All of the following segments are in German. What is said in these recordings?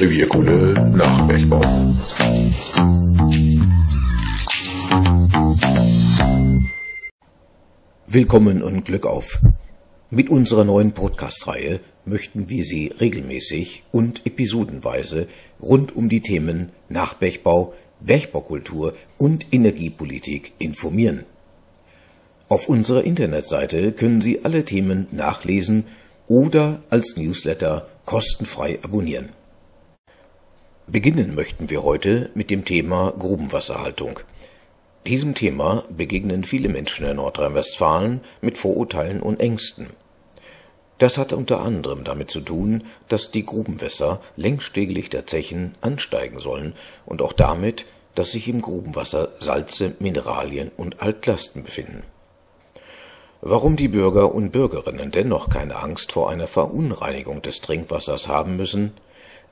Revierkunde nach Bergbau. Willkommen und Glück auf. Mit unserer neuen Podcast-Reihe möchten wir Sie regelmäßig und episodenweise rund um die Themen Nachbergbau, Bergbaukultur und Energiepolitik informieren. Auf unserer Internetseite können Sie alle Themen nachlesen oder als Newsletter kostenfrei abonnieren. Beginnen möchten wir heute mit dem Thema Grubenwasserhaltung. Diesem Thema begegnen viele Menschen in Nordrhein-Westfalen mit Vorurteilen und Ängsten. Das hat unter anderem damit zu tun, dass die Grubenwässer längstegelig der Zechen ansteigen sollen und auch damit, dass sich im Grubenwasser Salze, Mineralien und Altlasten befinden. Warum die Bürger und Bürgerinnen dennoch keine Angst vor einer Verunreinigung des Trinkwassers haben müssen,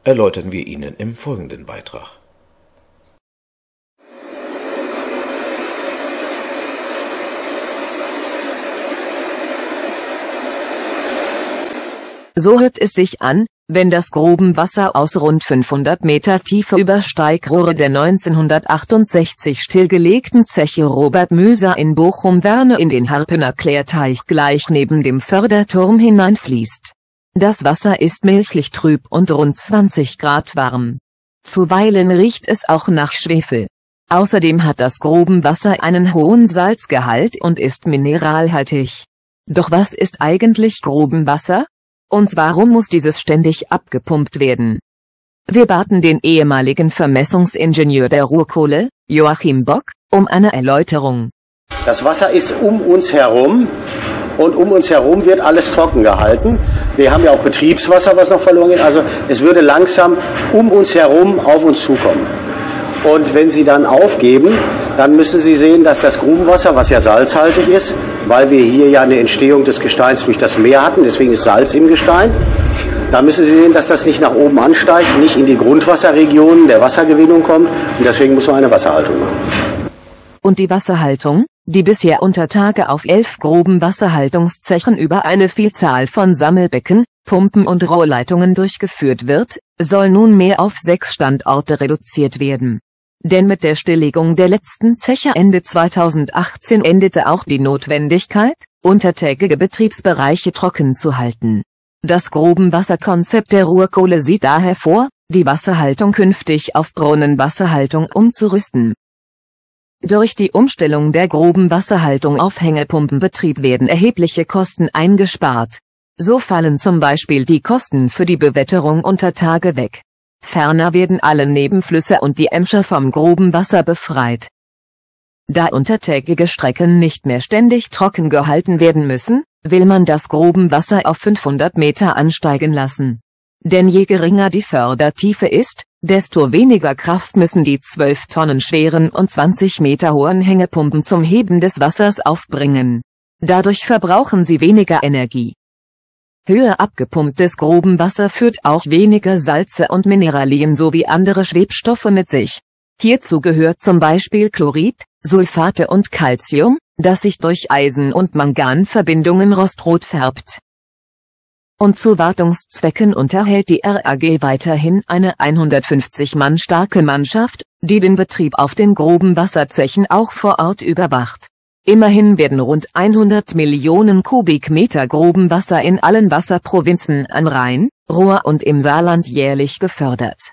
erläutern wir Ihnen im folgenden Beitrag. So hört es sich an, wenn das Grubenwasser aus rund 500 Meter Tiefe über Steigrohre der 1968 stillgelegten Zeche Robert Müser in Bochum-Werne in den Harpener Klärteich gleich neben dem Förderturm hineinfließt. Das Wasser ist milchlich trüb und rund 20 Grad warm. Zuweilen riecht es auch nach Schwefel. Außerdem hat das Grubenwasser einen hohen Salzgehalt und ist mineralhaltig. Doch was ist eigentlich Grubenwasser? Und warum muss dieses ständig abgepumpt werden? Wir baten den ehemaligen Vermessungsingenieur der Ruhrkohle, Joachim Bock, um eine Erläuterung. Das Wasser ist um uns herum und um uns herum wird alles trocken gehalten. Wir haben ja auch Betriebswasser, was noch verloren geht. Also es würde langsam um uns herum auf uns zukommen. Und wenn Sie dann aufgeben, dann müssen Sie sehen, dass das Grubenwasser, was ja salzhaltig ist, weil wir hier ja eine Entstehung des Gesteins durch das Meer hatten, deswegen ist Salz im Gestein, da müssen Sie sehen, dass das nicht nach oben ansteigt, nicht in die Grundwasserregionen der Wassergewinnung kommt und deswegen muss man eine Wasserhaltung machen. Und die Wasserhaltung, die bisher unter Tage auf elf groben Wasserhaltungszechen über eine Vielzahl von Sammelbecken, Pumpen und Rohrleitungen durchgeführt wird, soll nunmehr auf sechs Standorte reduziert werden. Denn mit der Stilllegung der letzten Zeche Ende 2018 endete auch die Notwendigkeit, untertägige Betriebsbereiche trocken zu halten. Das Grubenwasserkonzept der Ruhrkohle sieht daher vor, die Wasserhaltung künftig auf Brunnenwasserhaltung umzurüsten. Durch die Umstellung der Grubenwasserhaltung auf Hängepumpenbetrieb werden erhebliche Kosten eingespart. So fallen zum Beispiel die Kosten für die Bewetterung unter Tage weg. Ferner werden alle Nebenflüsse und die Emscher vom groben Wasser befreit. Da untertägige Strecken nicht mehr ständig trocken gehalten werden müssen, will man das groben Wasser auf 500 Meter ansteigen lassen. Denn je geringer die Fördertiefe ist, desto weniger Kraft müssen die 12 Tonnen schweren und 20 Meter hohen Hängepumpen zum Heben des Wassers aufbringen. Dadurch verbrauchen sie weniger Energie. Höher abgepumptes Grubenwasser führt auch weniger Salze und Mineralien sowie andere Schwebstoffe mit sich. Hierzu gehört zum Beispiel Chlorid, Sulfate und Calcium, das sich durch Eisen- und Manganverbindungen rostrot färbt. Und zu Wartungszwecken unterhält die RAG weiterhin eine 150 Mann starke Mannschaft, die den Betrieb auf den groben Wasserzechen auch vor Ort überwacht. Immerhin werden rund 100 Millionen Kubikmeter groben Wasser in allen Wasserprovinzen an Rhein, Ruhr und im Saarland jährlich gefördert.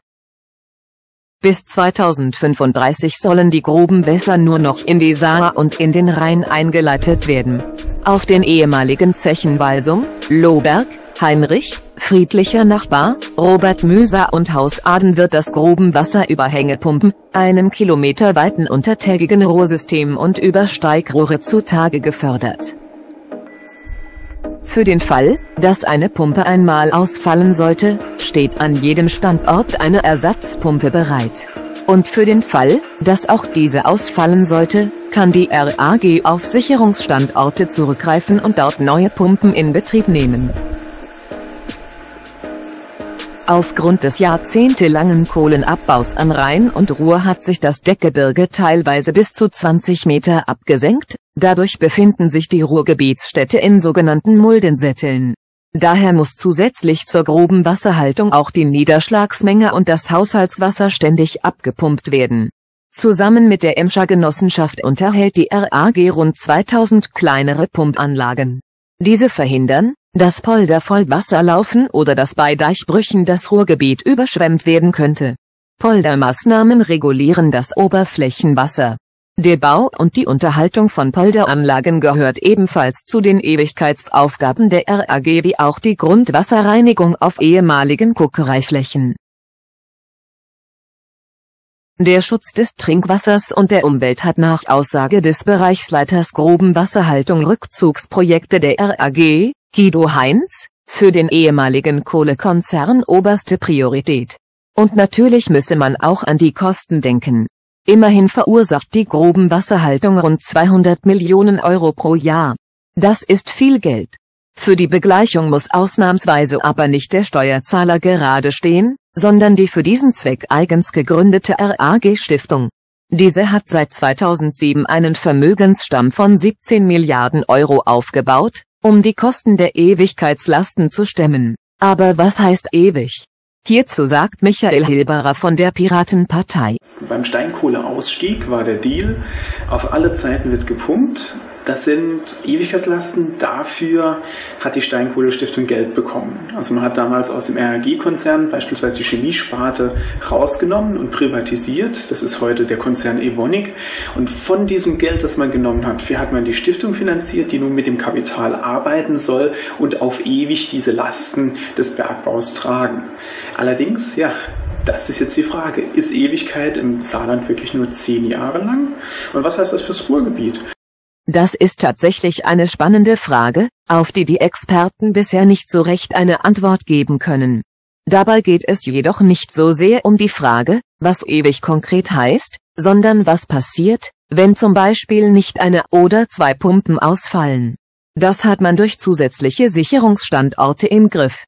Bis 2035 sollen die groben Wässer nur noch in die Saar und in den Rhein eingeleitet werden. Auf den ehemaligen Zechen Walsum, Lohberg, Heinrich, friedlicher Nachbar, Robert Müser und Haus Aden wird das Grubenwasser über Hängepumpen, einem kilometerweiten untertägigen Rohrsystem und über Steigrohre zutage gefördert. Für den Fall, dass eine Pumpe einmal ausfallen sollte, steht an jedem Standort eine Ersatzpumpe bereit. Und für den Fall, dass auch diese ausfallen sollte, kann die RAG auf Sicherungsstandorte zurückgreifen und dort neue Pumpen in Betrieb nehmen. Aufgrund des jahrzehntelangen Kohlenabbaus an Rhein und Ruhr hat sich das Deckgebirge teilweise bis zu 20 Meter abgesenkt, dadurch befinden sich die Ruhrgebietsstädte in sogenannten Muldensätteln. Daher muss zusätzlich zur groben Wasserhaltung auch die Niederschlagsmenge und das Haushaltswasser ständig abgepumpt werden. Zusammen mit der Emscher Genossenschaft unterhält die RAG rund 2000 kleinere Pumpanlagen. Diese verhindern, dass Polder voll Wasser laufen oder dass bei Deichbrüchen das Ruhrgebiet überschwemmt werden könnte. Poldermaßnahmen regulieren das Oberflächenwasser. Der Bau und die Unterhaltung von Polderanlagen gehört ebenfalls zu den Ewigkeitsaufgaben der RAG wie auch die Grundwasserreinigung auf ehemaligen Kuckereiflächen. Der Schutz des Trinkwassers und der Umwelt hat nach Aussage des Bereichsleiters Grubenwasserhaltung Rückzugsprojekte der RAG, Guido Heinz, für den ehemaligen Kohlekonzern oberste Priorität. Und natürlich müsse man auch an die Kosten denken. Immerhin verursacht die Grubenwasserhaltung rund 200 Millionen Euro pro Jahr. Das ist viel Geld. Für die Begleichung muss ausnahmsweise aber nicht der Steuerzahler gerade stehen, sondern die für diesen Zweck eigens gegründete RAG-Stiftung. Diese hat seit 2007 einen Vermögensstamm von 17 Milliarden Euro aufgebaut, um die Kosten der Ewigkeitslasten zu stemmen. Aber was heißt ewig? Hierzu sagt Michael Hilberer von der Piratenpartei. Beim Steinkohleausstieg war der Deal, auf alle Zeiten wird gepumpt, das sind Ewigkeitslasten. Dafür hat die Steinkohle-Stiftung Geld bekommen. Also man hat damals aus dem RAG-Konzern beispielsweise die Chemiesparte rausgenommen und privatisiert. Das ist heute der Konzern Evonik. Und von diesem Geld, das man genommen hat, hat man die Stiftung finanziert, die nun mit dem Kapital arbeiten soll und auf ewig diese Lasten des Bergbaus tragen. Allerdings, ja, das ist jetzt die Frage. Ist Ewigkeit im Saarland wirklich nur zehn Jahre lang? Und was heißt das fürs Ruhrgebiet? Das ist tatsächlich eine spannende Frage, auf die die Experten bisher nicht so recht eine Antwort geben können. Dabei geht es jedoch nicht so sehr um die Frage, was ewig konkret heißt, sondern was passiert, wenn zum Beispiel nicht eine oder zwei Pumpen ausfallen. Das hat man durch zusätzliche Sicherungsstandorte im Griff.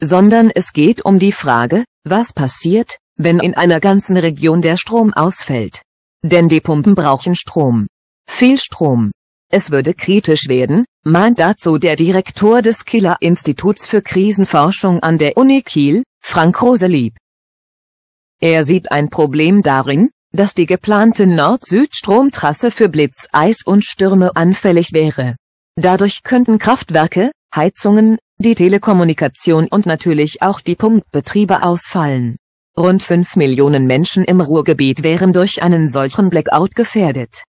Sondern es geht um die Frage, was passiert, wenn in einer ganzen Region der Strom ausfällt. Denn die Pumpen brauchen Strom. Viel Strom. Es würde kritisch werden, meint dazu der Direktor des Killer-Instituts für Krisenforschung an der Uni Kiel, Frank Roselieb. Er sieht ein Problem darin, dass die geplante Nord-Süd-Stromtrasse für Blitz, Eis und Stürme anfällig wäre. Dadurch könnten Kraftwerke, Heizungen, die Telekommunikation und natürlich auch die Pumpbetriebe ausfallen. Rund 5 Millionen Menschen im Ruhrgebiet wären durch einen solchen Blackout gefährdet.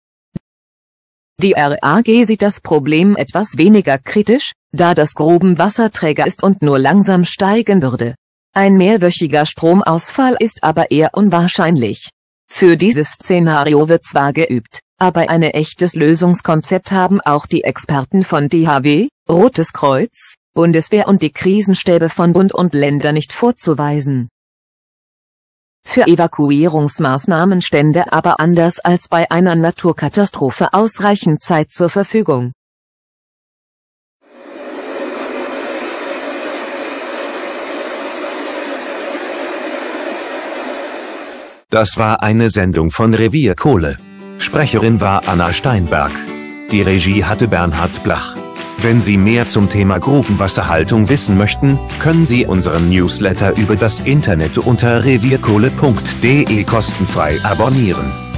Die RAG sieht das Problem etwas weniger kritisch, da das groben Wasserträger ist und nur langsam steigen würde. Ein mehrwöchiger Stromausfall ist aber eher unwahrscheinlich. Für dieses Szenario wird zwar geübt, aber ein echtes Lösungskonzept haben auch die Experten von DHW, Rotes Kreuz, Bundeswehr und die Krisenstäbe von Bund und Länder nicht vorzuweisen. Für Evakuierungsmaßnahmen stände aber anders als bei einer Naturkatastrophe ausreichend Zeit zur Verfügung. Das war eine Sendung von Revier Kohle. Sprecherin war Anna Steinberg. Die Regie hatte Bernhard Blach. Wenn Sie mehr zum Thema Grubenwasserhaltung wissen möchten, können Sie unseren Newsletter über das Internet unter revierkohle.de kostenfrei abonnieren.